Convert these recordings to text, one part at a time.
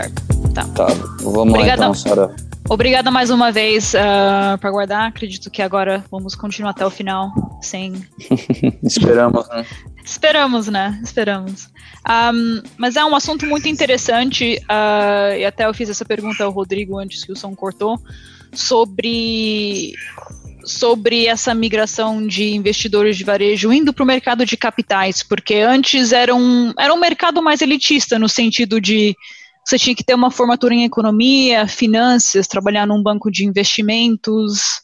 certo. Tá. Tá, vamos Obrigada. lá então, Sara. Obrigada mais uma vez uh, ah, para guardar. Acredito que agora vamos continuar até o final sem. Esperamos, né? Esperamos, né? Esperamos. Um, mas é um assunto muito interessante, uh, e até eu fiz essa pergunta ao Rodrigo antes que o som cortou, sobre, sobre essa migração de investidores de varejo indo para o mercado de capitais, porque antes era um, era um mercado mais elitista, no sentido de você tinha que ter uma formatura em economia, finanças, trabalhar num banco de investimentos,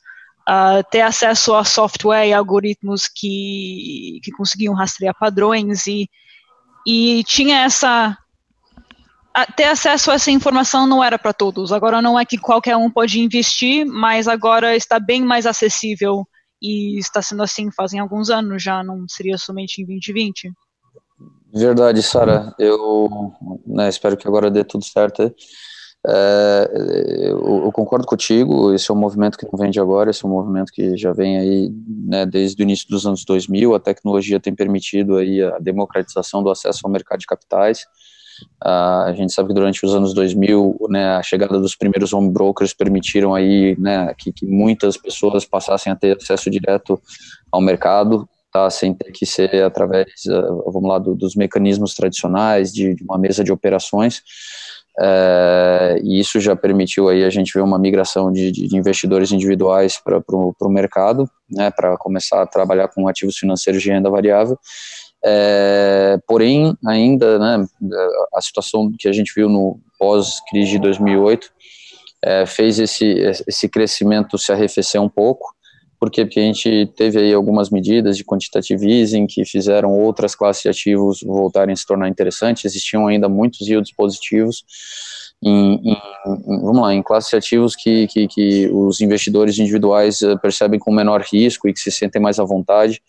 uh, ter acesso a software e algoritmos que, que conseguiam rastrear padrões e, e tinha essa ter acesso a essa informação não era para todos. Agora não é que qualquer um pode investir, mas agora está bem mais acessível e está sendo assim fazem alguns anos já, não seria somente em 2020. Verdade, Sara. Eu né, espero que agora dê tudo certo. É, eu, eu, concordo contigo, esse é um movimento que não vem de agora, esse é um movimento que já vem aí né, desde o início dos anos 2000, a tecnologia tem permitido aí a democratização do acesso ao mercado de capitais, uh, a gente sabe que durante os anos 2000, né, a chegada dos primeiros home brokers permitiram aí, né, que, que muitas pessoas passassem a ter acesso direto ao mercado, tá, sem ter que ser através, uh, vamos lá, do, dos mecanismos tradicionais, de, de uma mesa de operações, é, e isso já permitiu aí a gente ver uma migração de, de investidores individuais para o mercado, né, para começar a trabalhar com ativos financeiros de renda variável. É, porém, ainda, né, a situação que a gente viu no pós-crise de 2008 é, fez esse, esse crescimento se arrefecer um pouco, porque, porque a gente teve aí algumas medidas de quantitative easing que fizeram outras classes de ativos voltarem a se tornar interessantes, existiam ainda muitos yields positivos, em, em, vamos lá, em classes de ativos que, que, que os investidores individuais eh, percebem com menor risco e que se sentem mais à vontade,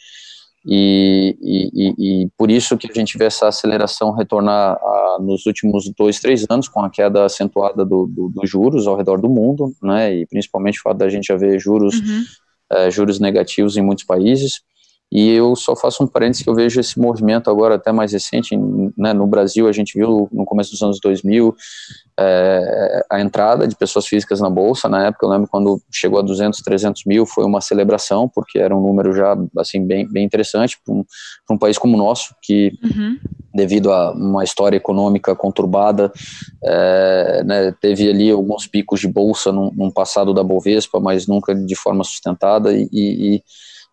e, e, e, por isso que a gente vê essa aceleração retornar a, nos últimos dois, três anos, com a queda acentuada dos do, do juros ao redor do mundo, né, e principalmente o fato da gente já ver juros uhum juros negativos em muitos países. E eu só faço um parênteses que eu vejo esse movimento agora até mais recente, né, no Brasil a gente viu no começo dos anos 2000 é, a entrada de pessoas físicas na Bolsa, na época eu lembro quando chegou a 200, 300 mil, foi uma celebração, porque era um número já assim bem, bem interessante para um, um país como o nosso, que uhum. devido a uma história econômica conturbada, é, né, teve ali alguns picos de Bolsa num, num, passado da Bovespa, mas nunca de forma sustentada e, e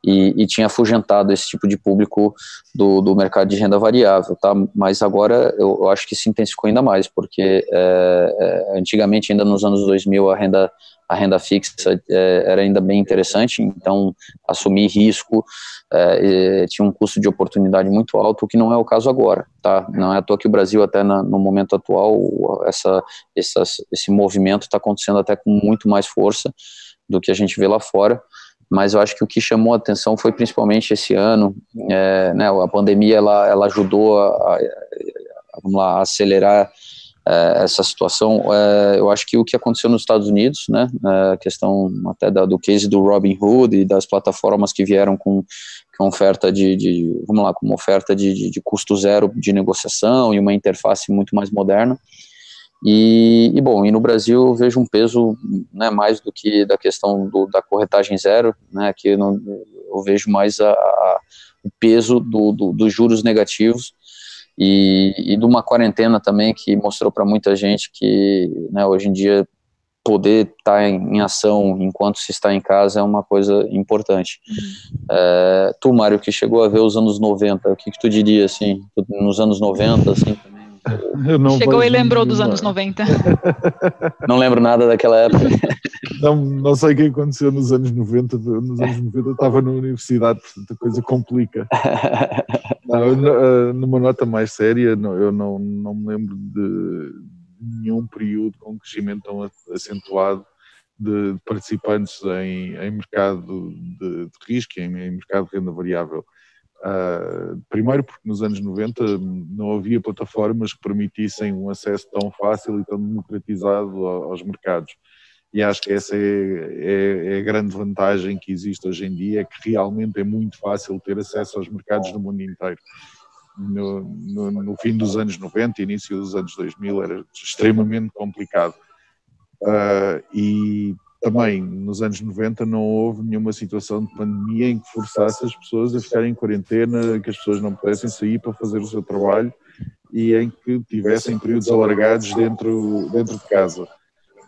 e, e, tinha afugentado esse tipo de público do, do mercado de renda variável, tá? Mas agora eu, eu acho que se intensificou ainda mais, porque é, é, antigamente, ainda nos anos 2000, a renda, a renda fixa é, era ainda bem interessante, então assumir risco é, tinha um custo de oportunidade muito alto, o que não é o caso agora, tá? Não é à toa que o Brasil, até na, no momento atual, essa, esse movimento está acontecendo até com muito mais força do que a gente vê lá fora mas eu acho que o que chamou a atenção foi principalmente esse ano, é, né, a pandemia ela, ela ajudou a, a, vamos lá, a acelerar é, essa situação. É, eu acho que o que aconteceu nos Estados Unidos, né, é, a questão até da, do case do Robin Hood e das plataformas que vieram com, com oferta de, de, vamos lá, com uma oferta de, de, de custo zero de negociação e uma interface muito mais moderna, e, e, bom, e no Brasil eu vejo um peso né, mais do que da questão do, da corretagem zero, né, que eu, não, eu vejo mais a, a, o peso do, do, dos juros negativos e, e de uma quarentena também que mostrou para muita gente que né, hoje em dia poder estar tá em, em, ação enquanto se está em casa é uma coisa importante. Uhum. É, tu, Mário, que chegou a ver os anos 90, o que, que tu diria, assim, nos anos 90, assim, Chegou e lembrou dos anos 90. Não lembro nada daquela época. Não, não sei o que aconteceu nos anos 90. Nos anos 90 eu estava na universidade, portanto a coisa complica. Não, eh, numa nota mais séria, eu não, não me lembro de nenhum período com crescimento tão acentuado de participantes em, em mercado de, de risco, em, em mercado de renda variável. Uh, primeiro porque nos anos 90 não havia plataformas que permitissem um acesso tão fácil e tão democratizado aos mercados. E acho que essa é, é, é, a grande vantagem que existe hoje em dia, é que realmente é muito fácil ter acesso aos mercados no mundo inteiro. no, no, no, fim dos anos 90, início dos anos 2000, era extremamente complicado. Uh, e também nos anos 90 não houve nenhuma situação de pandemia em que forçasse as pessoas a ficarem em quarentena, que as pessoas não pudessem sair para fazer o seu trabalho e em que tivessem períodos alargados dentro, dentro de casa.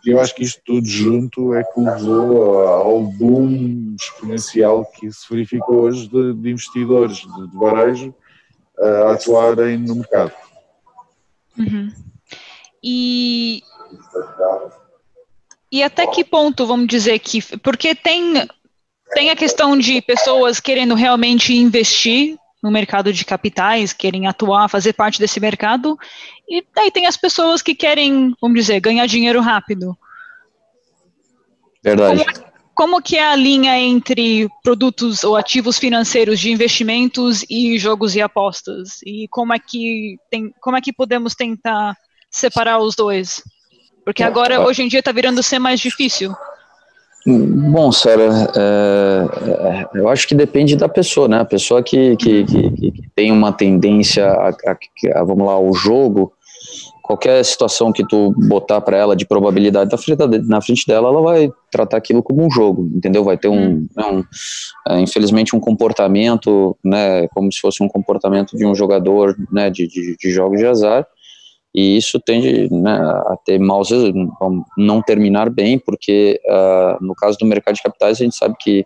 Eu acho que isto tudo junto é que levou ao boom exponencial que se verifica hoje de, de investidores de, de varejo a atuarem no mercado. Uhum. E, e até que ponto, vamos dizer que. Porque tem, tem a questão de pessoas querendo realmente investir no mercado de capitais, querem atuar, fazer parte desse mercado, e daí tem as pessoas que querem, vamos dizer, ganhar dinheiro rápido. Verdade. Como, como que é a linha entre produtos ou ativos financeiros de investimentos e jogos e apostas? E como é que tem, como é que podemos tentar separar os dois? Porque agora, hoje em dia, está virando ser mais difícil. Bom, Sara, é, é, eu acho que depende da pessoa, né? A pessoa que, que, que, que tem uma tendência a, a, a, vamos lá, o jogo, qualquer situação que tu botar para ela de probabilidade na frente, na frente dela, ela vai tratar aquilo como um jogo, entendeu? Vai ter um, um é, infelizmente, um comportamento, né, como se fosse um comportamento de um jogador, né, de, de, de jogos de azar, e isso tende né, a ter maus não terminar bem, porque uh, no caso do mercado de capitais a gente sabe que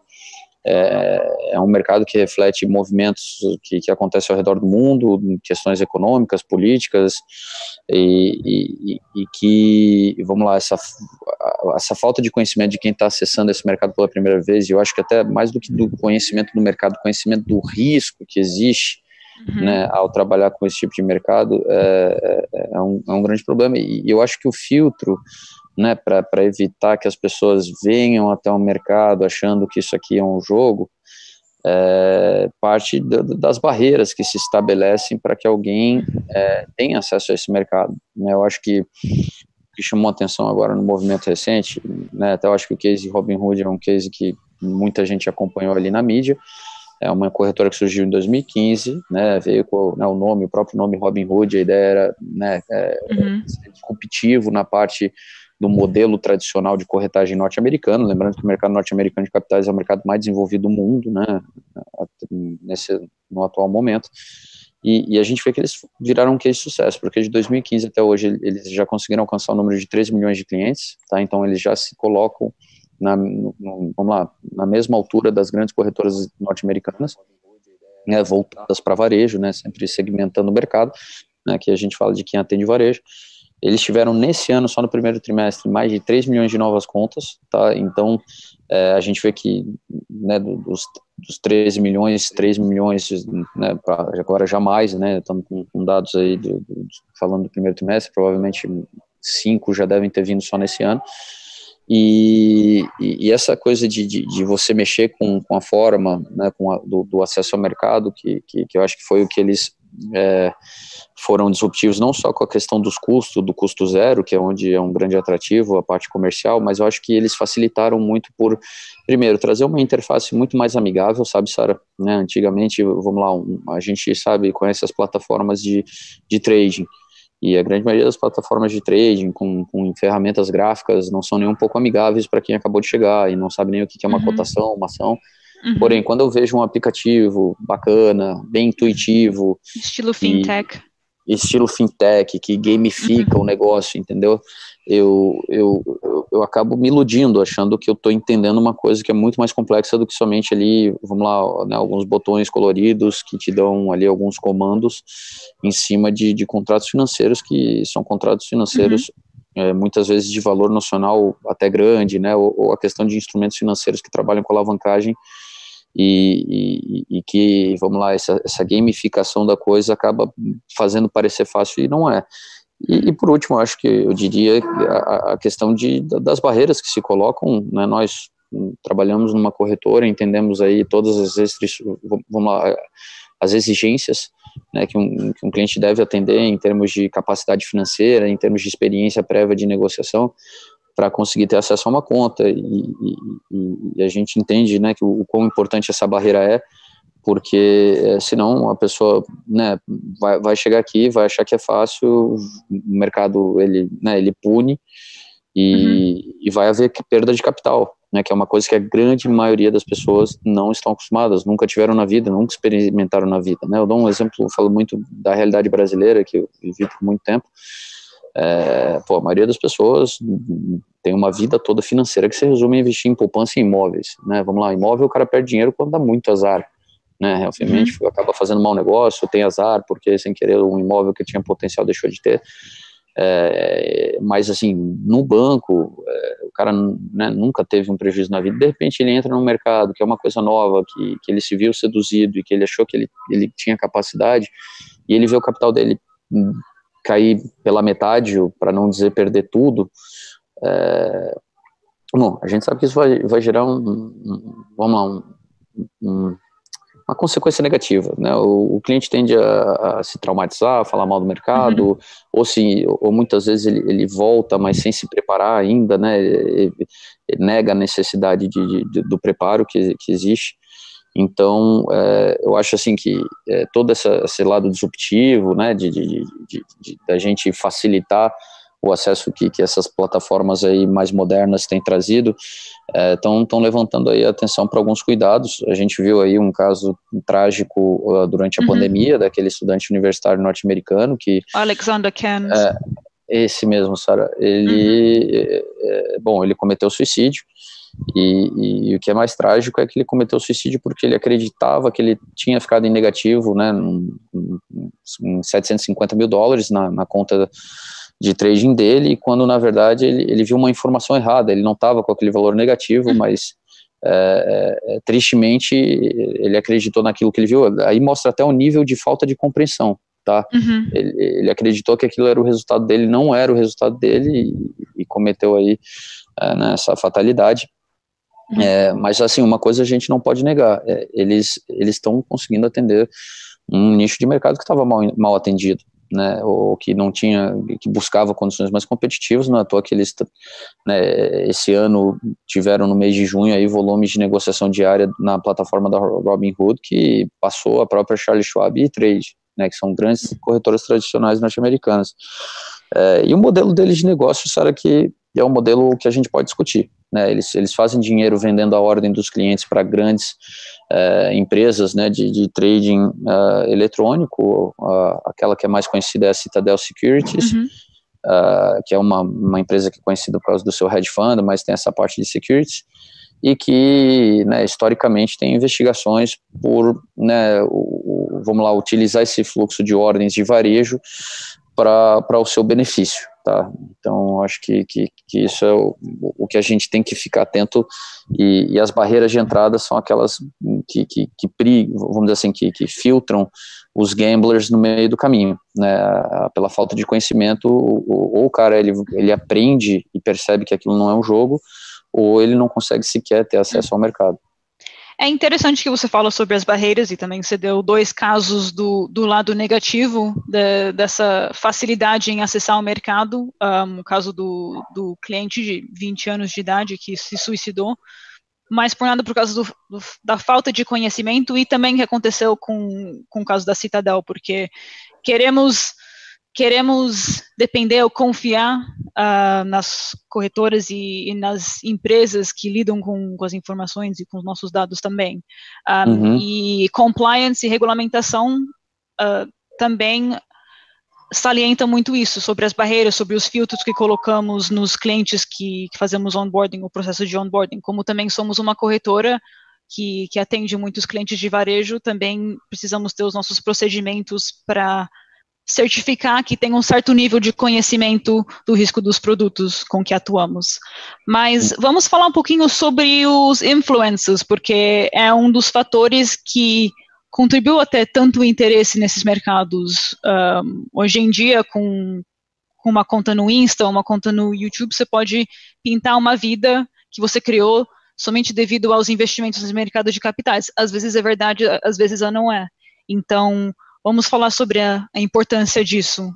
é, é um mercado que reflete movimentos que, que acontecem ao redor do mundo, questões econômicas, políticas, e, e, e que, vamos lá, essa, essa falta de conhecimento de quem está acessando esse mercado pela primeira vez, e eu acho que até mais do que do conhecimento do mercado, conhecimento do risco que existe, uhum. né, ao trabalhar com esse tipo de mercado é, é, é, um, é um grande problema. E eu acho que o filtro, né, para evitar que as pessoas venham até o mercado achando que isso aqui é um jogo, é, parte das barreiras que se estabelecem para que alguém é, tenha acesso a esse mercado. Né? Eu acho que que chamou atenção agora no movimento recente, né, até eu acho que o case Robinhood é um case que muita gente acompanhou ali na mídia, é uma corretora que surgiu em 2015, né, veio com né, o nome, o próprio nome Robinhood, a ideia era né, é, uhum. ser disruptivo na parte do modelo tradicional de corretagem norte-americano, lembrando que o mercado norte-americano de capitais é o mercado mais desenvolvido do mundo, né, nesse, no atual momento, e, e, a gente vê que eles viraram um case de sucesso, porque de 2015 até hoje eles já conseguiram alcançar o número de 3 milhões de clientes, tá, então eles já se colocam na, no, vamos lá, na mesma altura das grandes corretoras norte-americanas, né, voltadas para varejo, né, sempre segmentando o mercado, né, que a gente fala de quem atende varejo. Eles tiveram nesse ano, só no primeiro trimestre, mais de 3 milhões de novas contas, tá? Então, é, a gente vê que né, dos, dos 13 milhões, 3 milhões, né, agora jamais, né? Estamos com, com dados aí do, do, falando do primeiro trimestre, provavelmente 5 já devem ter vindo só nesse ano. E, e, essa coisa de, de, de, você mexer com, com a forma né, com a, do, do, acesso ao mercado, que, que, que, eu acho que foi o que eles é, foram disruptivos, não só com a questão dos custos, do custo zero, que é onde é um grande atrativo, a parte comercial, mas eu acho que eles facilitaram muito por, primeiro, trazer uma interface muito mais amigável, sabe, Sara? Né, antigamente, vamos lá, um, a gente sabe, conhece as plataformas de, de trading, e a grande maioria das plataformas de trading com, com ferramentas gráficas não são nem um pouco amigáveis para quem acabou de chegar e não sabe nem o que é uma uhum. cotação, uma ação. Uhum. Porém, quando eu vejo um aplicativo bacana, bem intuitivo. Estilo fintech. E, estilo fintech, que gamifica uhum. o negócio, entendeu? Eu, eu, eu, eu, acabo me iludindo, achando que eu estou entendendo uma coisa que é muito mais complexa do que somente ali, vamos lá, né, alguns botões coloridos que te dão ali alguns comandos em cima de, de contratos financeiros que são contratos financeiros uhum. é, muitas vezes de valor nacional até grande, né, ou, ou, a questão de instrumentos financeiros que trabalham com alavancagem e, e, e que, vamos lá, essa, essa gamificação da coisa acaba fazendo parecer fácil e não é. E, e, por último, acho que eu diria a, a, questão de, das barreiras que se colocam, né, nós trabalhamos numa corretora, entendemos aí todas as vamos lá, as exigências né, que, um, que um cliente deve atender em termos de capacidade financeira, em termos de experiência prévia de negociação, para conseguir ter acesso a uma conta, e, e, e a gente entende né, que o, o quão importante essa barreira é, porque é, senão a pessoa né, vai, vai chegar aqui, vai achar que é fácil, o mercado ele, né, ele pune e, uhum. e vai haver perda de capital, né, que é uma coisa que a grande maioria das pessoas não estão acostumadas, nunca tiveram na vida, nunca experimentaram na vida. Né? Eu dou um exemplo, eu falo muito da realidade brasileira, que eu vivi por muito tempo, é, pô, a maioria das pessoas tem uma vida toda financeira que se resume a investir em poupança em imóveis, né? Vamos lá, imóvel o cara perde dinheiro quando dá muito azar, né? Obviamente uhum. acaba fazendo mau negócio, tem azar porque sem querer um imóvel que tinha potencial deixou de ter. É, mas assim, no banco, é, o cara né, nunca teve um prejuízo na vida, de repente ele entra no mercado, que é uma coisa nova, que, que ele se viu seduzido e que ele achou que ele, ele tinha capacidade, e ele vê o capital dele cair pela metade, para não dizer perder tudo, é, bom, a gente sabe que isso vai, vai gerar um, um vamos lá, um, um, uma consequência negativa, né? O, o cliente tende a, a, se traumatizar, a falar mal do mercado, uhum. ou se, ou muitas vezes ele, ele volta, mas sem se preparar ainda, né? Ele, ele nega a necessidade de, de, do preparo que, que existe. Então, é, eu acho assim que é, todo essa, esse lado disruptivo, né, de, de, de, de, da gente facilitar o acesso que, que essas plataformas aí mais modernas têm trazido, estão é, levantando aí atenção para alguns cuidados. A gente viu aí um caso trágico uh, durante a uhum. pandemia daquele estudante universitário norte-americano que Alexander Kent. É, esse mesmo, Sara. Ele, uhum. É, é, bom, ele cometeu suicídio. E, e, o que é mais trágico é que ele cometeu suicídio porque ele acreditava que ele tinha ficado em negativo, né, em 750 mil dólares na, na conta de trading dele, quando na verdade ele, ele viu uma informação errada, ele não estava com aquele valor negativo, uhum. mas é, é, tristemente ele acreditou naquilo que ele viu. Aí mostra até o nível de falta de compreensão, tá? Uhum. Ele, ele, acreditou que aquilo era o resultado dele, não era o resultado dele e, e cometeu aí é, né, essa fatalidade. Uhum. É, mas assim, uma coisa a gente não pode negar, é, eles eles estão conseguindo atender um nicho de mercado que estava mal, mal atendido, né, ou que não tinha, que buscava condições mais competitivas, não é à toa que eles, né, esse ano tiveram no mês de junho aí volumes de negociação diária na plataforma da Robinhood que passou a própria Charles Schwab e Trade, né, que são grandes corretoras tradicionais norte-americanas. É, e o modelo deles de negócio, será que é um modelo que a gente pode discutir. Né? Eles, eles fazem dinheiro vendendo a ordem dos clientes para grandes uh, empresas né, de, de trading uh, eletrônico, uh, aquela que é mais conhecida é a Citadel Securities, uhum. que é uma, uma empresa que é conhecida por causa do seu hedge fund, mas tem essa parte de securities, e que né, historicamente tem investigações por, né, o, o, vamos lá, utilizar esse fluxo de ordens de varejo para o seu benefício. Tá? Então, acho que, que, que isso é o, o, que a gente tem que ficar atento e, e as barreiras de entrada são aquelas que, que, que vamos dizer assim, que, que filtram os gamblers no meio do caminho, né, pela falta de conhecimento, ou, ou o cara ele, ele aprende e percebe que aquilo não é um jogo, ou ele não consegue sequer ter acesso ao mercado. É interessante que você fala sobre as barreiras e também você deu dois casos do, do lado negativo de, dessa facilidade em acessar o mercado. Um, o caso do, do cliente de 20 anos de idade que se suicidou, mas por nada por causa do, do, da falta de conhecimento e também que aconteceu com, com o caso da Citadel, porque queremos queremos depender ou confiar uh, nas corretoras e, e, nas empresas que lidam com, com, as informações e com os nossos dados também. Um, ah, uhum. E compliance e regulamentação uh, também salienta muito isso, sobre as barreiras, sobre os filtros que colocamos nos clientes que, que fazemos onboarding, o processo de onboarding. Como também somos uma corretora que, que atende muitos clientes de varejo, também precisamos ter os nossos procedimentos para certificar que tem um certo nível de conhecimento do risco dos produtos com que atuamos. Mas vamos falar um pouquinho sobre os influencers, porque é um dos fatores que contribuiu até tanto interesse nesses mercados. Um, hoje em dia, com, com uma conta no Insta, uma conta no YouTube, você pode pintar uma vida que você criou somente devido aos investimentos no mercado de capitais. Às vezes é verdade, às vezes não é. Então, Vamos falar sobre a, a importância disso.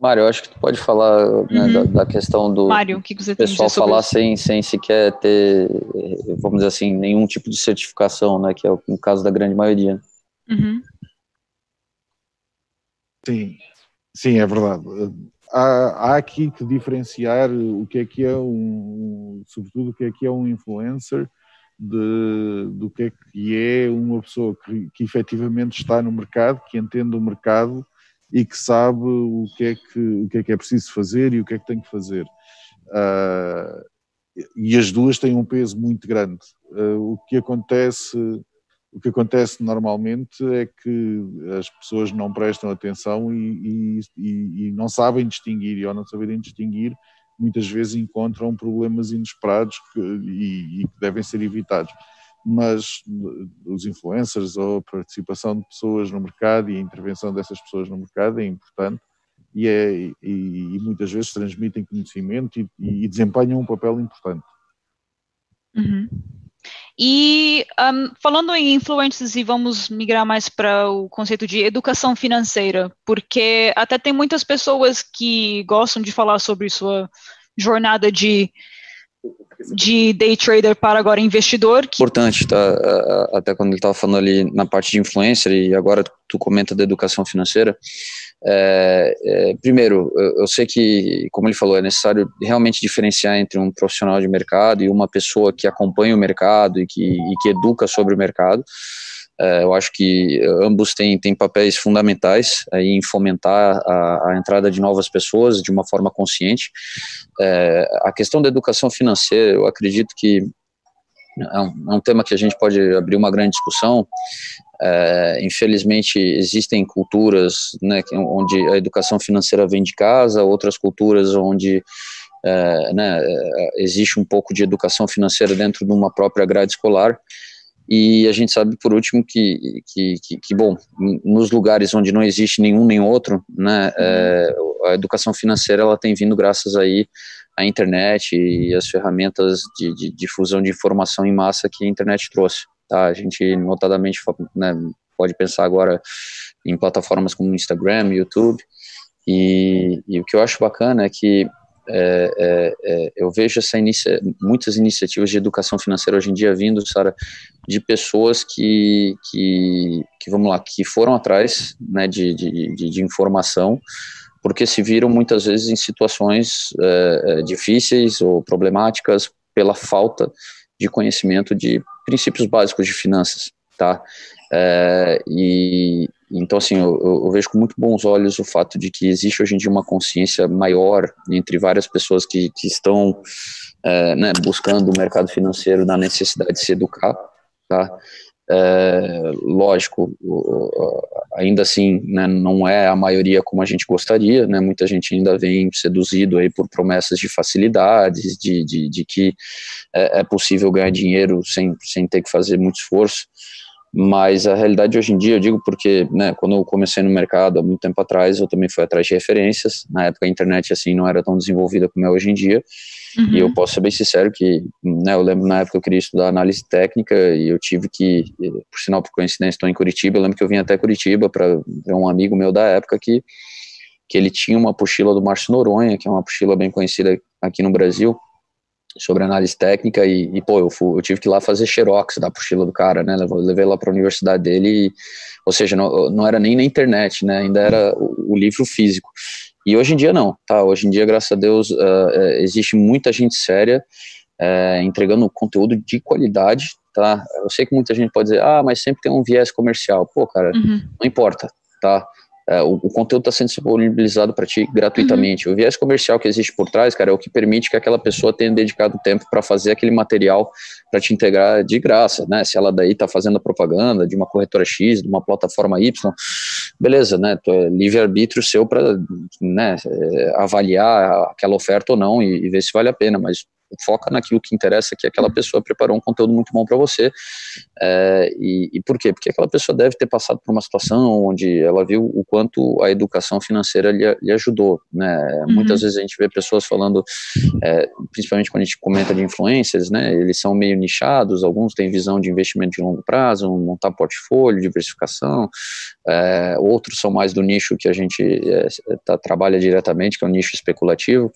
Mário, eu acho que tu pode falar né, uhum. da, da, questão do Mário, o que você pessoal falar sem, sem sequer ter, vamos dizer assim, nenhum tipo de certificação, né? Que é o, caso da grande maioria. Uhum. Sim, sim, é verdade. Há, há, aqui que diferenciar o que é que é um, sobretudo o que é que é um influencer de, do que é que é uma pessoa que, que efetivamente está no mercado, que entende o mercado e que sabe o que é que, o que, é, que é preciso fazer e o que é que tem que fazer. Uh, e as duas têm um peso muito grande. Uh, o que acontece o que acontece normalmente é que as pessoas não prestam atenção e, e, e não sabem distinguir, e ao não saberem distinguir, muitas vezes encontram problemas inesperados que, e, e que devem ser evitados mas os influencers ou a participação de pessoas no mercado e a intervenção dessas pessoas no mercado é importante e, é, e, e muitas vezes transmitem conhecimento e, e desempenham um papel importante. Uhum. E um, falando em influencers, e vamos migrar mais para o conceito de educação financeira, porque até tem muitas pessoas que gostam de falar sobre sua jornada de de day trader para agora investidor. Que... Importante, tá? Até quando ele estava falando ali na parte de influencer e agora tu comenta da educação financeira. É, é, primeiro, eu, sei que, como ele falou, é necessário realmente diferenciar entre um profissional de mercado e uma pessoa que acompanha o mercado e que, e que educa sobre o mercado. É, eu acho que ambos têm, têm papéis fundamentais em fomentar a, a entrada de novas pessoas de uma forma consciente. É, a questão da educação financeira, eu acredito que é um, é um, tema que a gente pode abrir uma grande discussão. É, infelizmente, existem culturas né, onde a educação financeira vem de casa, outras culturas onde é, né, é, existe um pouco de educação financeira dentro de uma própria grade escolar. E a gente sabe, por último, que, que, que, que bom, nos lugares onde não existe nenhum nem outro, né, é, a educação financeira ela tem vindo graças aí à internet e as ferramentas de, de difusão de informação em massa que a internet trouxe. Tá? A gente, notadamente, né, pode pensar agora em plataformas como Instagram, YouTube, e, e o que eu acho bacana é que é, é, é, eu vejo essa inicia muitas iniciativas de educação financeira hoje em dia vindo, Sara, de pessoas que, que, que, vamos lá, que foram atrás né, de, de, de, de informação, porque se viram muitas vezes em situações é, difíceis ou problemáticas pela falta de conhecimento de princípios básicos de finanças, tá? É, e, então, assim, eu, eu, vejo com muito bons olhos o fato de que existe hoje em dia uma consciência maior entre várias pessoas que, que estão é, né, buscando o mercado financeiro na necessidade de se educar, tá? É, lógico, ainda assim, né, não é a maioria como a gente gostaria, né, muita gente ainda vem seduzido aí por promessas de facilidades, de, de, de que é, é possível ganhar dinheiro sem, sem ter que fazer muito esforço, mas a realidade hoje em dia, eu digo porque, né, quando eu comecei no mercado há muito tempo atrás, eu também fui atrás de referências. Na época a internet assim não era tão desenvolvida como é hoje em dia. Uhum. E eu uhum. posso ser bem sincero que, né, eu lembro na época eu queria estudar análise técnica e eu tive que, por sinal por coincidência, estou em Curitiba, eu lembro que eu vim até Curitiba para ver um amigo meu da época que que ele tinha uma apostila do Márcio Noronha, que é uma apostila bem conhecida aqui no Brasil, sobre análise técnica e, e pô, eu, fui, eu, tive que ir lá fazer xerox da apostila do cara, né, levei, levei lá para a universidade dele, e, ou seja, não, não era nem na internet, né, ainda era o, o, livro físico. E hoje em dia não, tá, hoje em dia, graças a Deus, uh, existe muita gente séria uh, entregando conteúdo de qualidade, tá, eu sei que muita gente pode dizer, ah, mas sempre tem um viés comercial, pô, cara, uhum. não importa, tá, é, o, o, conteúdo está sendo disponibilizado para ti gratuitamente. Uhum. O viés comercial que existe por trás, cara, é o que permite que aquela pessoa tenha dedicado tempo para fazer aquele material para te integrar de graça, né? Se ela daí está fazendo a propaganda de uma corretora X, de uma plataforma Y, beleza, né? É livre-arbítrio seu para né, é, avaliar aquela oferta ou não e, e ver se vale a pena, mas foca naquilo que interessa, que aquela pessoa preparou um conteúdo muito bom para você. É, e, e, por quê? Porque aquela pessoa deve ter passado por uma situação onde ela viu o quanto a educação financeira lhe, lhe ajudou. Né? Uhum. Muitas vezes a gente vê pessoas falando, é, principalmente quando a gente comenta de influencers, né? eles são meio nichados, alguns têm visão de investimento de longo prazo, montar portfólio, diversificação, é, outros são mais do nicho que a gente tá, trabalha diretamente, que é o nicho especulativo.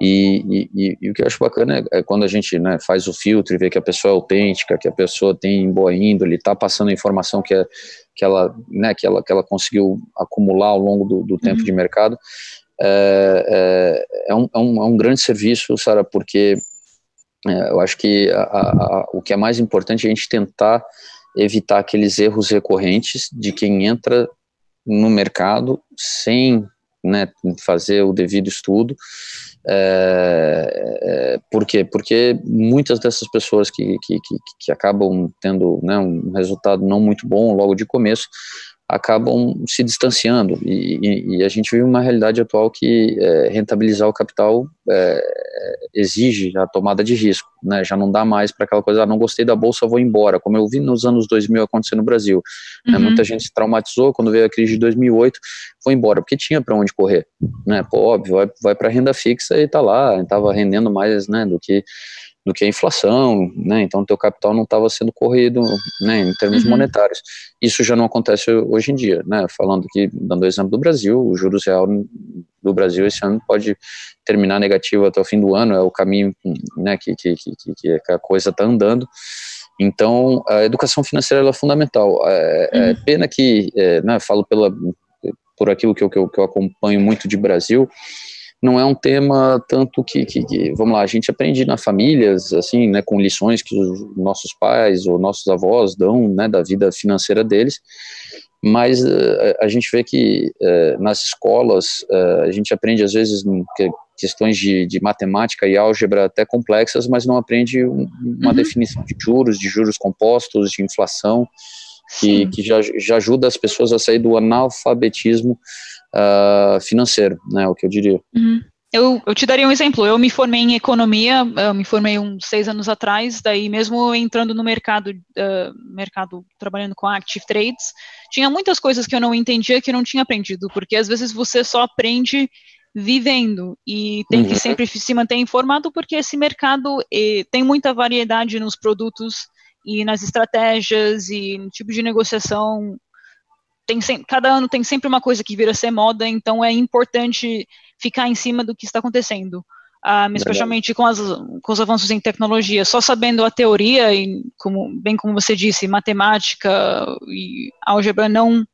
E, e, e, o que eu acho bacana é, é quando a gente né, faz o filtro e vê que a pessoa é autêntica, que a pessoa tem boa índole, está passando a informação que, é, que, ela, né, que, ela, que ela conseguiu acumular ao longo do, do tempo uhum. de mercado. É, é, é, um, é, um, é um grande serviço, Sara, porque é, eu acho que a, a, o que é mais importante é a gente tentar evitar aqueles erros recorrentes de quem entra no mercado sem né, fazer o devido estudo é, é, por quê? Porque muitas dessas pessoas que, que, que, que acabam tendo né, um resultado não muito bom logo de começo, acabam se distanciando e, e, e, a gente vive uma realidade atual que é, rentabilizar o capital é, exige a tomada de risco, né? Já não dá mais para aquela coisa, ah, não gostei da bolsa, vou embora, como eu vi nos anos 2000 acontecer no Brasil. Né? Uhum. Né? Muita gente se traumatizou quando veio a crise de 2008, foi embora porque tinha para onde correr, né? Pô, óbvio, vai, vai para renda fixa e tá lá, estava rendendo mais, né, do que do que a inflação, né? Então, o teu capital não estava sendo corrido, né, em termos uhum. monetários. Isso já não acontece hoje em dia, né? Falando aqui, dando o exemplo do Brasil, o juros real do Brasil esse ano pode terminar negativo até o fim do ano, é o caminho, né, que, que, que, que a coisa está andando. Então, a educação financeira é fundamental. É, é uhum. é pena que, é, né, falo pela, por aquilo que eu, que eu, que eu acompanho muito de Brasil, não é um tema tanto que, que, que, vamos lá, a gente aprende na famílias, assim, né, com lições que os nossos pais ou nossos avós dão, né, da vida financeira deles, mas uh, a gente vê que uh, nas escolas uh, a gente aprende às vezes que, questões de, de, matemática e álgebra até complexas, mas não aprende um, uma uhum. definição de juros, de juros compostos, de inflação, que, que já, já ajuda as pessoas a sair do analfabetismo uh, financeiro, né, o que eu diria. Uhum. Eu, eu, te daria um exemplo. Eu me formei em economia, eu me formei uns seis anos atrás, daí mesmo entrando no mercado, uh, mercado trabalhando com active trades, tinha muitas coisas que eu não entendia que eu não tinha aprendido, porque às vezes você só aprende vivendo e tem uhum. que sempre se manter informado porque esse mercado eh, tem muita variedade nos produtos e nas estratégias e no tipo de negociação tem cada ano tem sempre uma coisa que vira ser moda, então é importante ficar em cima do que está acontecendo. Uh, especialmente com, as, com, os avanços em tecnologia, só sabendo a teoria e, como, bem como você disse, matemática e álgebra não,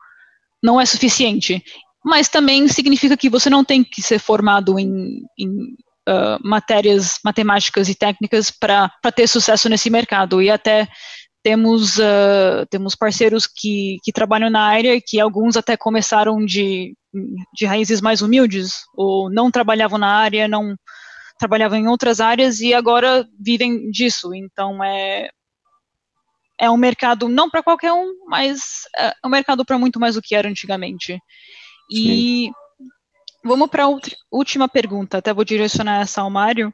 não é suficiente. Mas também significa que você não tem que ser formado em, em uh, matérias matemáticas e técnicas para ter sucesso nesse mercado. E até temos, uh, temos parceiros que, que trabalham na área, que alguns até começaram de, de raízes mais humildes, ou não trabalhavam na área, não trabalhavam em outras áreas e agora vivem disso. Então é, é um mercado não para qualquer um, mas é um mercado para muito mais do que era antigamente. E Sim. vamos para a última pergunta, até vou direcionar essa ao Mário.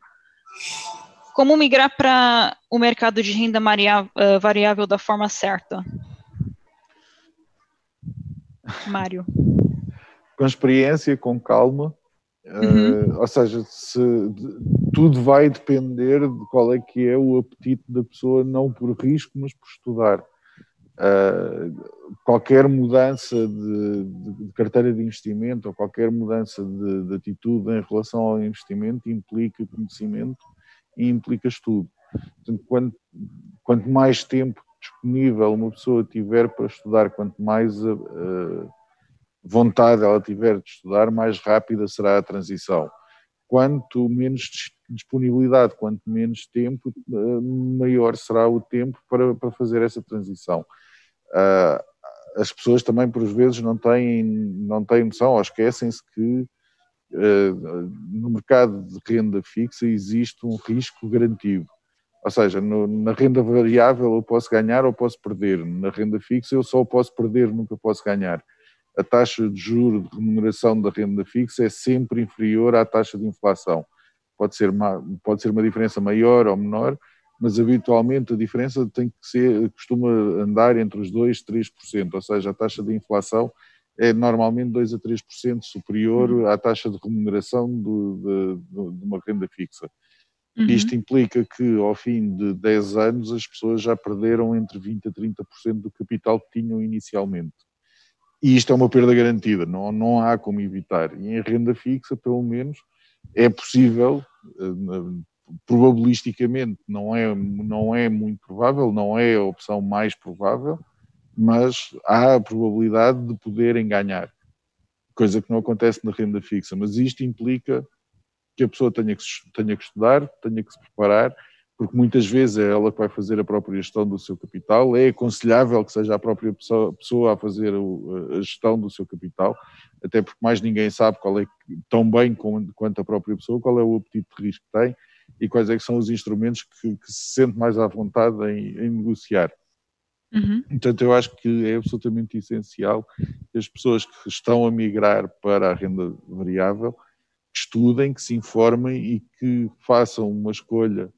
Como migrar para o mercado de renda eh, variável da forma certa? Mário. Com experiência, com calma. Eh, uhum. Uh, ou seja, se, tudo vai depender de qual é que é o apetite da pessoa, não por risco, mas por estudar. Uh, qualquer mudança de, de, de, carteira de investimento ou qualquer mudança de, de atitude em relação ao investimento implica conhecimento e implica estudo. Portanto, quanto, quanto mais tempo disponível uma pessoa tiver para estudar, quanto mais uh, vontade ela tiver de estudar, mais rápida será a transição. Quanto menos disponibilidade, quanto menos tempo, uh, maior será o tempo para, para fazer essa transição. Uh, as pessoas também, por vezes, não têm, não têm noção ou esquecem-se que eh, no mercado de renda fixa existe um risco garantido. Ou seja, no, na renda variável eu posso ganhar ou posso perder. Na renda fixa eu só posso perder, nunca posso ganhar. A taxa de juro de remuneração da renda fixa é sempre inferior à taxa de inflação. pode ser uma, pode ser uma diferença maior ou menor, mas habitualmente a diferença tem que ser, costuma andar entre os 2 e 3%, ou seja, a taxa de inflação é normalmente 2 a 3% superior uhum. à taxa de remuneração do, de, de, uma renda fixa. Uhum. Isto implica que ao fim de 10 anos as pessoas já perderam entre 20% a 30% do capital que tinham inicialmente. E isto é uma perda garantida, não, não há como evitar. E em renda fixa, pelo menos, é possível, eh, probabilisticamente não é, não é muito provável, não é a opção mais provável, mas há a probabilidade de poderem ganhar, coisa que não acontece na renda fixa. Mas isto implica que a pessoa tenha que, tenha que estudar, tenha que se preparar, porque muitas vezes é ela que vai fazer a própria gestão do seu capital, é aconselhável que seja a própria pessoa, a fazer a gestão do seu capital, até porque mais ninguém sabe qual é, tão bem quanto a própria pessoa, qual é o apetite de risco que tem e quais é que são os instrumentos que, que se sente mais à vontade em, em negociar. Uhum. Portanto, eu acho que é absolutamente essencial que as pessoas que estão a migrar para a renda variável estudem, que se informem e que façam uma escolha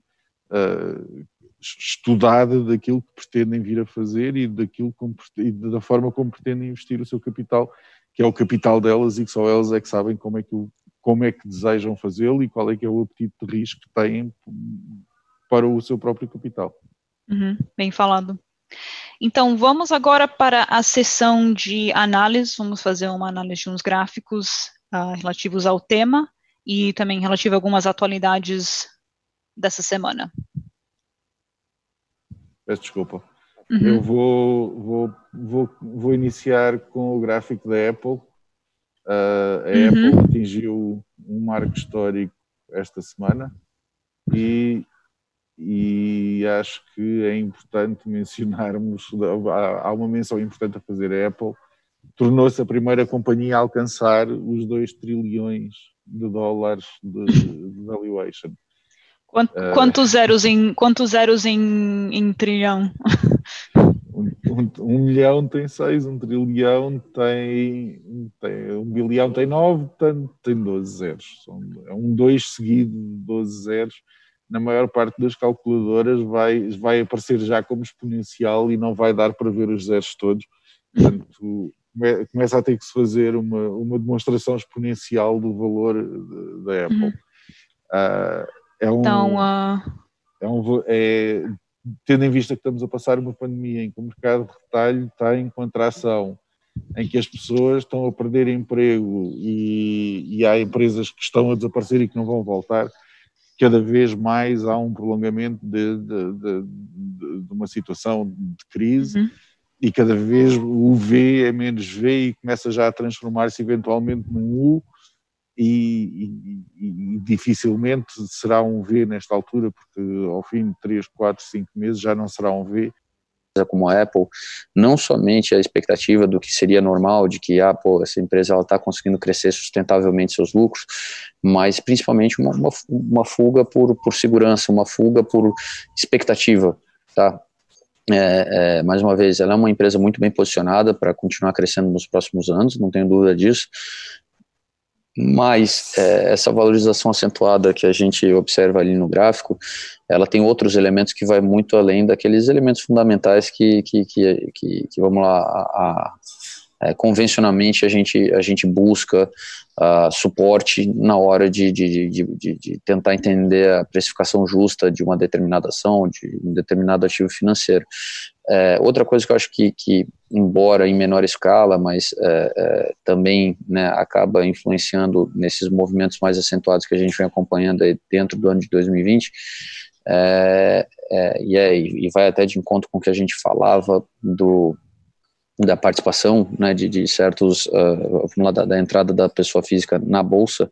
uh, estudada daquilo que pretendem vir a fazer e, daquilo como, e da forma como pretendem investir o seu capital, que é o capital delas e que só elas é que sabem como é que, como é que desejam fazê-lo e qual é que é o apetite de risco que têm para o seu próprio capital. Uhum, bem falado. Então, vamos agora para a sessão de análise. Vamos fazer uma análise de uns gráficos uh, relativos ao tema e também relativo a algumas atualidades dessa semana. Peço desculpa. Uhum. Eu vou, vou, vou, vou iniciar com o gráfico da Apple. Uh, a uhum. Apple atingiu um marco histórico esta semana e e acho que é importante mencionarmos, há uma menção importante a fazer, a Apple tornou-se a primeira companhia a alcançar os 2 trilhões de dólares de, de valuation. Quanto, uh, quantos zeros em, quantos zeros em, em trilhão? Um, um, um, milhão tem seis, um trilhão tem, tem um bilhão tem nove, tem, tem 12 zeros. É um dois seguido de 12 zeros na maior parte das calculadoras vai, vai aparecer já como exponencial e não vai dar para ver os zeros todos. Portanto, começa a ter que se fazer uma, uma demonstração exponencial do valor da Apple. Uhum. Uh, é um, então, uh... é um, é, tendo em vista que estamos a passar uma pandemia em que o mercado de retalho está em contração, em que as pessoas estão a perder emprego e, e há empresas que estão a desaparecer e que não vão voltar, cada vez mais há um prolongamento de, de, de, de uma situação de crise uhum. e cada vez o V é menos V e começa já a transformar-se eventualmente num U e, e, e, dificilmente será um V nesta altura, porque ao fim de 3, 4, 5 meses já não será um V como a Apple, não somente a expectativa do que seria normal, de que ah, pô, essa empresa está conseguindo crescer sustentavelmente seus lucros, mas principalmente uma, uma, uma, fuga por, por segurança, uma fuga por expectativa, tá? É, é, mais uma vez, ela é uma empresa muito bem posicionada para continuar crescendo nos próximos anos, não tenho dúvida disso, mas é, essa valorização acentuada que a gente observa ali no gráfico, ela tem outros elementos que vai muito além daqueles elementos fundamentais que, que, que, que, que vamos lá, a, é, convencionalmente a gente, a gente busca uh, suporte na hora de, de, de, de, tentar entender a precificação justa de uma determinada ação, de um determinado ativo financeiro. É, outra coisa que eu acho que, que embora em menor escala, mas é, é, também né, acaba influenciando nesses movimentos mais acentuados que a gente vem acompanhando dentro do ano de 2020, é, é, e, é, e vai até de encontro com o que a gente falava do da participação né, de, de certos, uh, da, da, entrada da pessoa física na bolsa,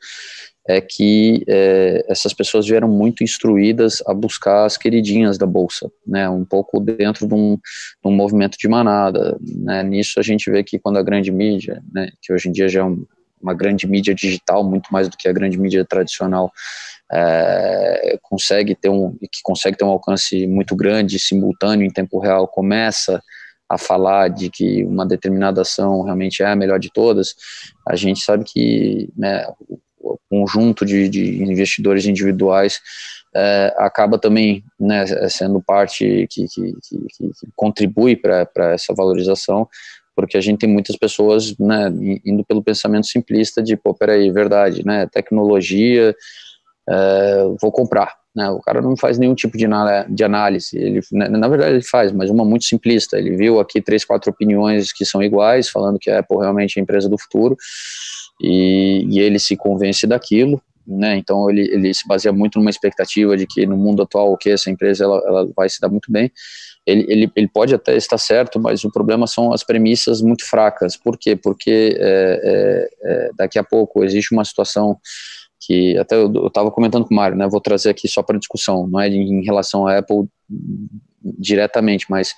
é que é, essas pessoas vieram muito instruídas a buscar as queridinhas da bolsa, né, um pouco dentro de um, de um movimento de manada. Né, nisso a gente vê que quando a grande mídia, né, que hoje em dia já é um, uma grande mídia digital, muito mais do que a grande mídia tradicional, é, consegue ter um, que consegue ter um alcance muito grande, simultâneo, em tempo real, começa a falar de que uma determinada ação realmente é a melhor de todas, a gente sabe que né, conjunto de, de investidores individuais é, acaba também né, sendo parte que, que, que, que contribui para essa valorização, porque a gente tem muitas pessoas né, indo pelo pensamento simplista de, pô, peraí, verdade, né, tecnologia, é, vou comprar, né, o cara não faz nenhum tipo de, de análise, ele, na, né, na, verdade ele faz, mas uma muito simplista, ele viu aqui três, quatro opiniões que são iguais, falando que a Apple realmente é a empresa do futuro, e, e ele se convence daquilo, né? Então ele, ele se baseia muito numa expectativa de que no mundo atual, que essa empresa ela, ela vai se dar muito bem. Ele, ele, ele pode até estar certo, mas o problema são as premissas muito fracas. Por quê? Porque é, é, é, daqui a pouco existe uma situação que até eu estava comentando com o Mário, né? Vou trazer aqui só para discussão, não é em relação à Apple diretamente, mas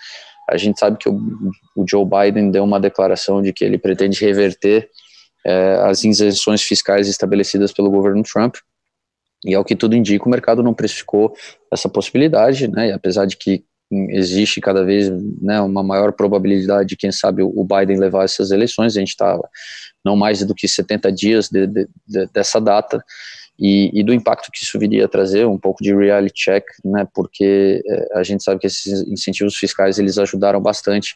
a gente sabe que o, o Joe Biden deu uma declaração de que ele pretende reverter é, as isenções fiscais estabelecidas pelo governo Trump. E ao que tudo indica, o mercado não precificou essa possibilidade, né? E apesar de que existe cada vez né, uma maior probabilidade de, quem sabe, o Biden levar essas eleições, a gente está não mais do que 70 dias de, de, de, dessa data, e, e, do impacto que isso viria a trazer, um pouco de reality check, né, porque é, a gente sabe que esses incentivos fiscais, eles ajudaram bastante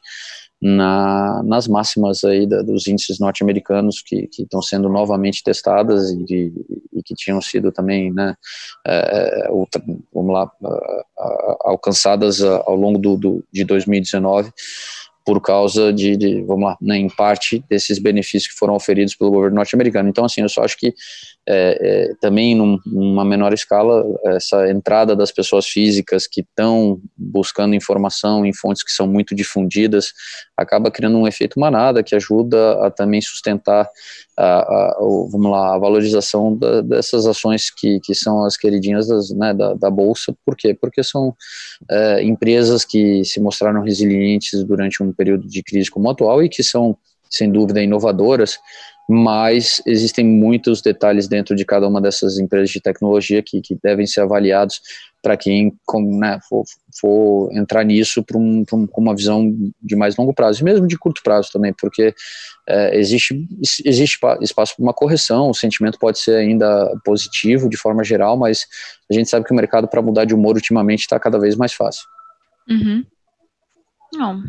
na, nas máximas aí da, dos índices norte-americanos que, estão sendo novamente testadas e, que, e que tinham sido também, né, é, vamos lá, alcançadas ao longo do, do, de 2019 por causa de, de vamos lá, né, em parte desses benefícios que foram oferidos pelo governo norte-americano. Então, assim, eu só acho que é, é, também num, numa menor escala, essa entrada das pessoas físicas que estão buscando informação em fontes que são muito difundidas, acaba criando um efeito manada que ajuda a também sustentar a, a, vamos lá, a valorização da, dessas ações que, que são as queridinhas das, né, da, da, Bolsa. Por quê? Porque são é, empresas que se mostraram resilientes durante um período de crise como o atual e que são, sem dúvida, inovadoras, mas existem muitos detalhes dentro de cada uma dessas empresas de tecnologia que, que devem ser avaliados para quem né, for, for, entrar nisso para um, um, com uma visão de mais longo prazo, e mesmo de curto prazo também, porque é, existe, existe espaço para uma correção, o sentimento pode ser ainda positivo de forma geral, mas a gente sabe que o mercado para mudar de humor ultimamente está cada vez mais fácil. Uhum. Não,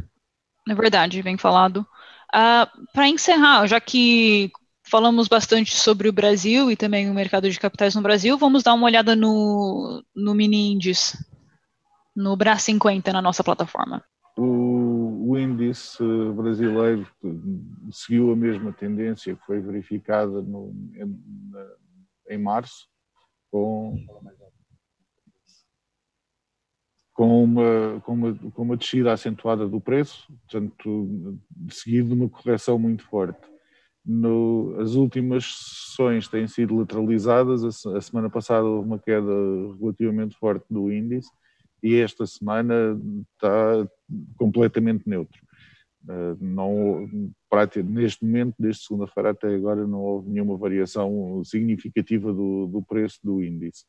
é verdade, bem falado. Uh, ah, para encerrar, já que falamos bastante sobre o Brasil e também o mercado de capitais no Brasil. Vamos dar uma olhada no, no mini índice, no BRA 50 na nossa plataforma. O, o índice brasileiro seguiu a mesma tendência que foi verificada no, em, em março, com, com uma, com, uma, com uma descida acentuada do preço, portanto, seguido de uma correção muito forte no, as últimas sessões têm sido lateralizadas. A, a, semana passada houve uma queda relativamente forte do índice e esta semana está completamente neutro. Uh, não, neste momento, desde segunda-feira até agora, não houve nenhuma variação significativa do, do preço do índice.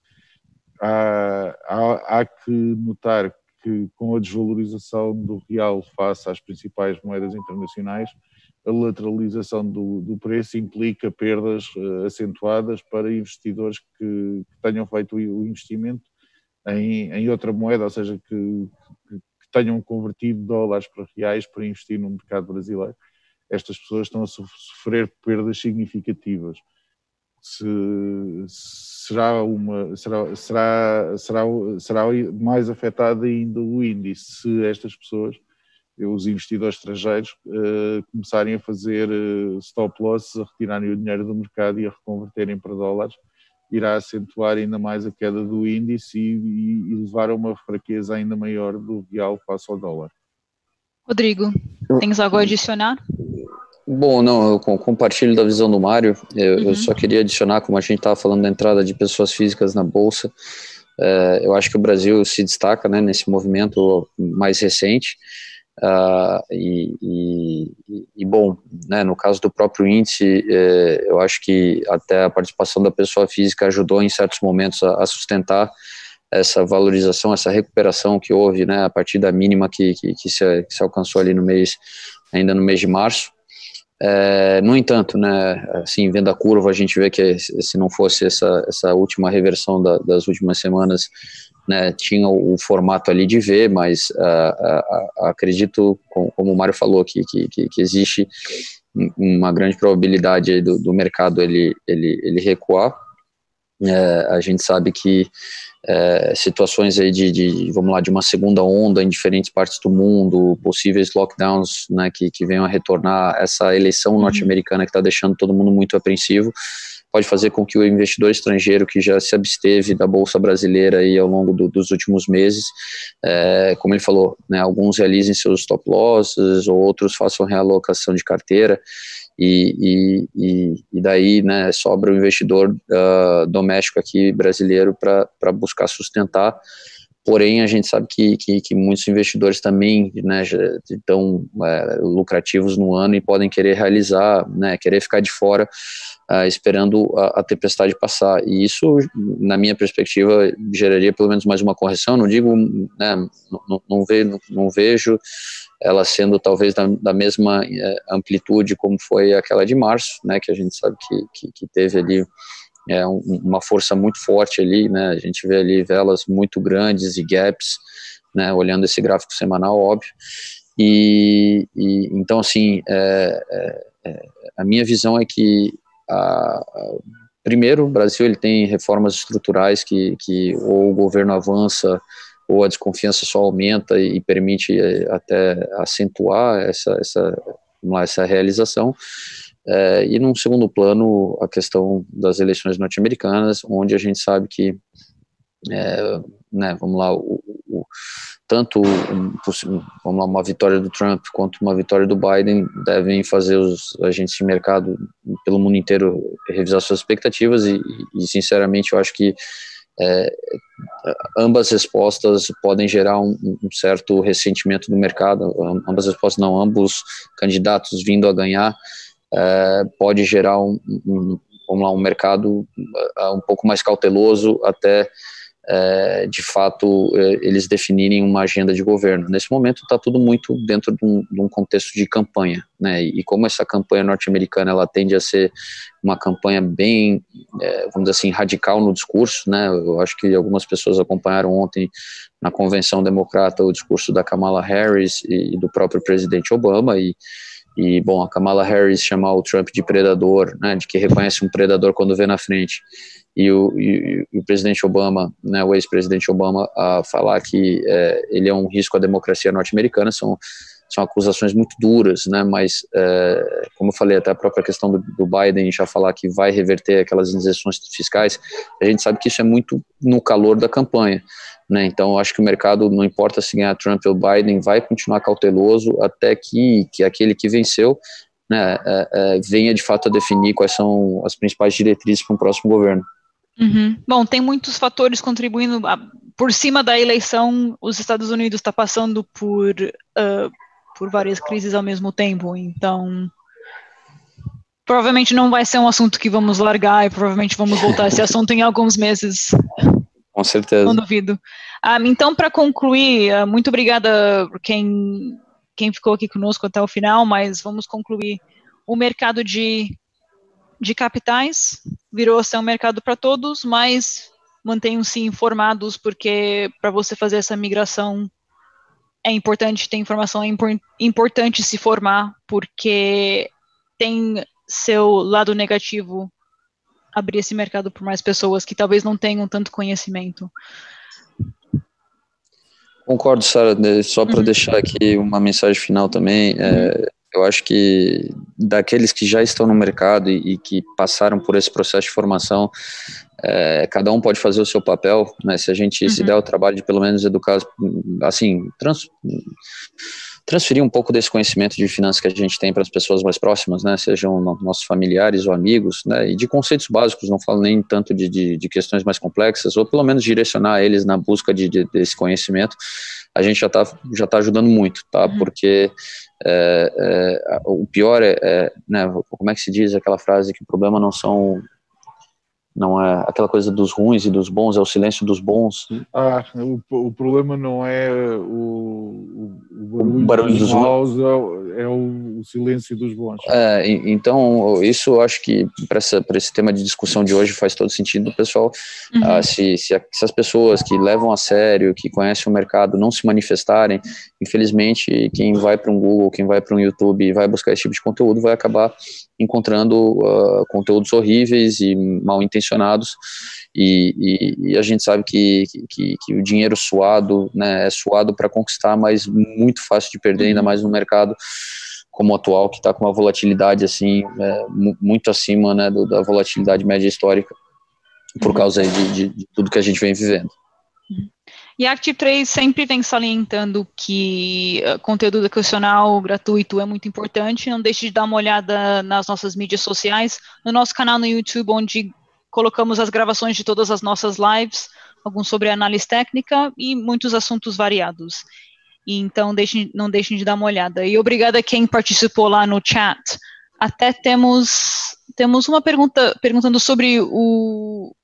Há, há, há que notar que, com a desvalorização do real face às principais moedas internacionais, a lateralização do, do preço implica perdas uh, acentuadas para investidores que, que tenham feito o investimento em, em, outra moeda, ou seja, que, que, que, tenham convertido dólares para reais para investir no mercado brasileiro. Estas pessoas estão a sofrer perdas significativas. Se, será, uma, será, será, será, será mais afetado ainda o índice se estas pessoas os investidores estrangeiros uh, começarem a fazer uh, stop losses, a retirarem o dinheiro do mercado e a reconverterem para dólares, irá acentuar ainda mais a queda do índice e, e, e levar a uma fraqueza ainda maior do real face ao dólar. Rodrigo, tens algo a adicionar? Bom, não, eu compartilho da visão do Mário. Eu, uhum. eu só queria adicionar, como a gente estava falando da entrada de pessoas físicas na Bolsa, é, eu acho que o Brasil se destaca né, nesse movimento mais recente. Uh, e, e, e, bom, né, no caso do próprio índice, eh, eu acho que até a participação da pessoa física ajudou em certos momentos a, a, sustentar essa valorização, essa recuperação que houve, né, a partir da mínima que, que, que, se, que se alcançou ali no mês, ainda no mês de março. É, no entanto, né, assim, vendo a curva, a gente vê que se não fosse essa, essa última reversão da, das últimas semanas, né, tinha o, o, formato ali de V, mas uh, uh, acredito, como, como, o Mário falou, que, que, que, existe uma grande probabilidade do, do mercado ele, ele, ele recuar. É, a gente sabe que é, situações aí de, de, vamos lá, de uma segunda onda em diferentes partes do mundo, possíveis lockdowns, né, que, que venham a retornar essa eleição uhum. norte-americana que está deixando todo mundo muito apreensivo, pode fazer com que o investidor estrangeiro que já se absteve da bolsa brasileira aí ao longo do, dos últimos meses, é, como ele falou, né, alguns realizem seus stop losses, ou outros façam realocação de carteira e, e, e, daí né, sobra o investidor uh, doméstico aqui brasileiro para buscar sustentar. Porém, a gente sabe que, que, que muitos investidores também né, estão é, lucrativos no ano e podem querer realizar, né, querer ficar de fora uh, esperando a, a, tempestade passar. E isso, na minha perspectiva, geraria pelo menos mais uma correção. Não digo, né, não, não, ve, não, não vejo ela sendo talvez da, da mesma é, amplitude como foi aquela de março, né, que a gente sabe que, que, que teve ali é, um, uma força muito forte ali, né, a gente vê ali velas muito grandes e gaps, né, olhando esse gráfico semanal, óbvio, e, e então assim, é, é, é a minha visão é que a, a, primeiro o Brasil ele tem reformas estruturais que, que ou o governo avança ou a desconfiança só aumenta e permite eh, até acentuar essa, essa, essa realização. É, e num segundo plano, a questão das eleições norte-americanas, onde a gente sabe que, é, né, vamos lá, o, o, tanto um, vamos lá, uma vitória do Trump quanto uma vitória do Biden devem fazer os agentes de mercado pelo mundo inteiro revisar suas expectativas e, e sinceramente, eu acho que é, ambas respostas podem gerar um, um, certo ressentimento do mercado, ambas respostas não, ambos candidatos vindo a ganhar, é, pode gerar um, um, um mercado é, um pouco mais cauteloso até é, de fato é, eles definirem uma agenda de governo. Nesse momento está tudo muito dentro de um, de um, contexto de campanha, né? E como essa campanha norte-americana ela tende a ser uma campanha bem, é, vamos dizer assim, radical no discurso, né? Eu acho que algumas pessoas acompanharam ontem na convenção democrata o discurso da Kamala Harris e, e do próprio presidente Obama e e, bom, a Kamala Harris chamar o Trump de predador, né, de que reconhece um predador quando vê na frente, e o, e, e o presidente Obama, né, o ex-presidente Obama, a falar que é, ele é um risco à democracia norte-americana, são, são acusações muito duras, né, mas, é, como eu falei, até a própria questão do, do, Biden já falar que vai reverter aquelas isenções fiscais, a gente sabe que isso é muito no calor da campanha. Né, então, acho que o mercado, não importa se ganhar Trump ou Biden, vai continuar cauteloso até que, que aquele que venceu né, é, é, venha de fato a definir quais são as principais diretrizes para um próximo governo. Uhum. Bom, tem muitos fatores contribuindo. Por cima da eleição, os Estados Unidos está passando por, uh, por várias crises ao mesmo tempo, então provavelmente não vai ser um assunto que vamos largar e provavelmente vamos voltar a esse assunto em alguns meses. Com certeza. Não duvido. Um, ah, então, para concluir, uh, muito obrigada por quem, quem ficou aqui conosco até o final, mas vamos concluir. O mercado de de capitais, virou a ser um mercado para todos, mas mantenham-se informados, porque para você fazer essa migração é importante ter informação, é impor importante se formar, porque tem seu lado negativo abrir esse mercado para mais pessoas que talvez não tenham tanto conhecimento. Concordo, Sara. Só para uhum. deixar aqui uma mensagem final também, é, eu acho que daqueles que já estão no mercado e, e que passaram por esse processo de formação, é, cada um pode fazer o seu papel, né? Se a gente uhum. se der o trabalho de pelo menos educar, assim, trans, transferir um pouco desse conhecimento de finanças que a gente tem para as pessoas mais próximas, né? Sejam nossos familiares ou amigos, né? E de conceitos básicos, não falo nem tanto de, de, de questões mais complexas, ou pelo menos direcionar eles na busca de, de desse conhecimento, a gente já está já tá ajudando muito, tá? Uhum. Porque é, é, o pior é, é, né, como é que se diz aquela frase que o problema não são não é aquela coisa dos ruins e dos bons, é o silêncio dos bons. Ah, o, o problema não é o, o, barulho, o barulho dos, maus, é, é, o, o silêncio dos bons. É, então, isso eu acho que para esse tema de discussão de hoje faz todo sentido, pessoal. Uhum. Ah, se, se, se, as pessoas que levam a sério, que conhecem o mercado, não se manifestarem, infelizmente, quem vai para um Google, quem vai para um YouTube e vai buscar esse tipo de conteúdo vai acabar encontrando uh, conteúdos horríveis e mal intencionados e, e, e, a gente sabe que, que, que, o dinheiro suado né, é suado para conquistar, mas muito fácil de perder, ainda uhum. mais no mercado como o atual, que está com uma volatilidade assim é, muito acima né, do, da volatilidade média histórica, por uhum. causa de, de, de, tudo que a gente vem vivendo. E a Active 3 sempre vem salientando que uh, conteúdo educacional gratuito é muito importante. Não deixe de dar uma olhada nas nossas mídias sociais, no nosso canal no YouTube, onde colocamos as gravações de todas as nossas lives, alguns sobre análise técnica e muitos assuntos variados. Então deixem, não deixem de dar uma olhada. E obrigada a quem participou lá no chat. Até temos temos uma pergunta perguntando sobre o,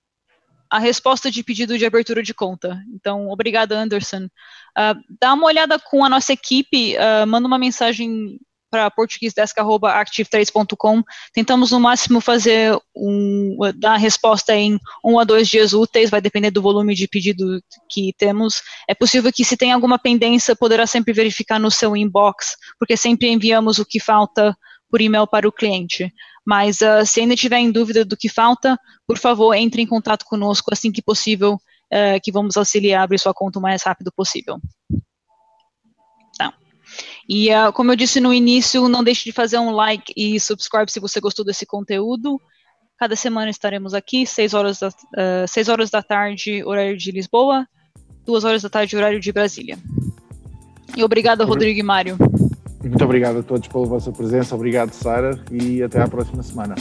a resposta de pedido de abertura de conta. Então, obrigada, Anderson. Uh, dá uma olhada com a nossa equipe, uh, manda uma mensagem para portuguesdesk.active3.com. Tentamos no máximo fazer um, dar resposta em um a dois dias úteis, vai depender do volume de pedido que temos. É possível que se tem alguma pendência, poderá sempre verificar no seu inbox, porque sempre enviamos o que falta por e-mail para o cliente. Mas uh, se ainda tiver em dúvida do que falta, por favor, entre em contato conosco assim que possível, uh, que vamos auxiliar a abrir sua conta o mais rápido possível. E uh, como eu disse no início, não deixe de fazer um like e subscribe se você gostou desse conteúdo. Cada semana estaremos aqui, 6 horas da, uh, 6 horas da tarde, horário de Lisboa, 2 horas da tarde, horário de Brasília. E obrigado, Rodrigo e Mário. Muito obrigado a todos pela vossa presença, obrigado, Sara, e até à próxima semana.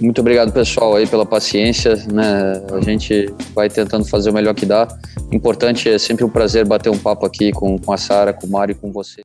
Muito obrigado, pessoal, aí pela paciência, né? A gente vai tentando fazer o melhor que dá. Importante é sempre um prazer bater um papo aqui com, com a Sara, com o Mário e com você.